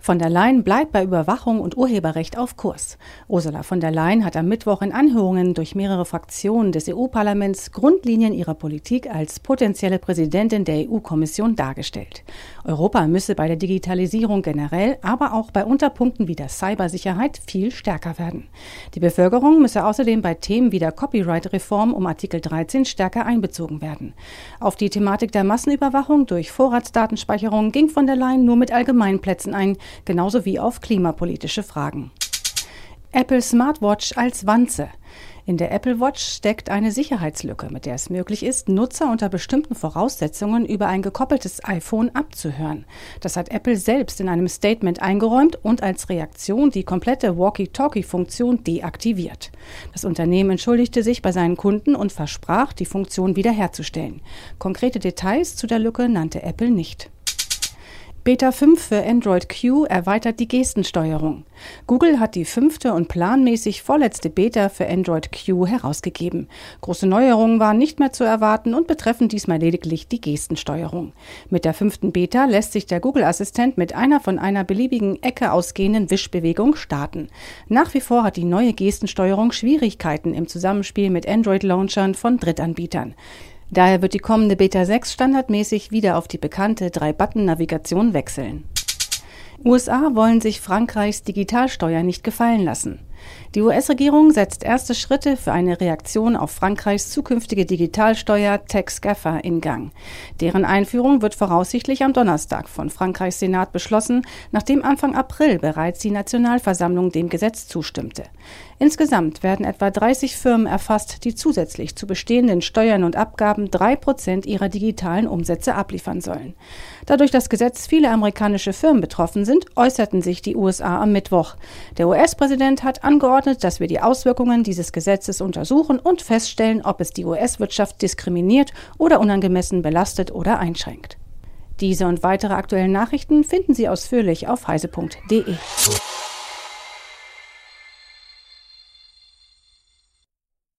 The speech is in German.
Von der Leyen bleibt bei Überwachung und Urheberrecht auf Kurs. Ursula von der Leyen hat am Mittwoch in Anhörungen durch mehrere Fraktionen des EU-Parlaments Grundlinien ihrer Politik als potenzielle Präsidentin der EU-Kommission dargestellt. Europa müsse bei der Digitalisierung generell, aber auch bei Unterpunkten wie der Cybersicherheit viel stärker werden. Die Bevölkerung müsse außerdem bei Themen wie der Copyright-Reform um Artikel 13 stärker einbezogen werden. Auf die Thematik der Massenüberwachung durch Vorratsdatenspeicherung ging von der Leyen nur mit Allgemeinplätzen ein, genauso wie auf klimapolitische Fragen. Apple Smartwatch als Wanze. In der Apple Watch steckt eine Sicherheitslücke, mit der es möglich ist, Nutzer unter bestimmten Voraussetzungen über ein gekoppeltes iPhone abzuhören. Das hat Apple selbst in einem Statement eingeräumt und als Reaktion die komplette Walkie-Talkie-Funktion deaktiviert. Das Unternehmen entschuldigte sich bei seinen Kunden und versprach, die Funktion wiederherzustellen. Konkrete Details zu der Lücke nannte Apple nicht. Beta 5 für Android Q erweitert die Gestensteuerung. Google hat die fünfte und planmäßig vorletzte Beta für Android Q herausgegeben. Große Neuerungen waren nicht mehr zu erwarten und betreffen diesmal lediglich die Gestensteuerung. Mit der fünften Beta lässt sich der Google-Assistent mit einer von einer beliebigen Ecke ausgehenden Wischbewegung starten. Nach wie vor hat die neue Gestensteuerung Schwierigkeiten im Zusammenspiel mit Android-Launchern von Drittanbietern. Daher wird die kommende Beta 6 standardmäßig wieder auf die bekannte Drei-Button-Navigation wechseln. USA wollen sich Frankreichs Digitalsteuer nicht gefallen lassen. Die US-Regierung setzt erste Schritte für eine Reaktion auf Frankreichs zukünftige Digitalsteuer Tax Gaffer in Gang. Deren Einführung wird voraussichtlich am Donnerstag von Frankreichs Senat beschlossen, nachdem Anfang April bereits die Nationalversammlung dem Gesetz zustimmte. Insgesamt werden etwa 30 Firmen erfasst, die zusätzlich zu bestehenden Steuern und Abgaben drei Prozent ihrer digitalen Umsätze abliefern sollen. Dadurch das Gesetz viele amerikanische Firmen betroffen sind, äußerten sich die USA am Mittwoch. Der US-Präsident hat angeordnet, dass wir die Auswirkungen dieses Gesetzes untersuchen und feststellen, ob es die US-Wirtschaft diskriminiert oder unangemessen belastet oder einschränkt. Diese und weitere aktuellen Nachrichten finden Sie ausführlich auf heise.de.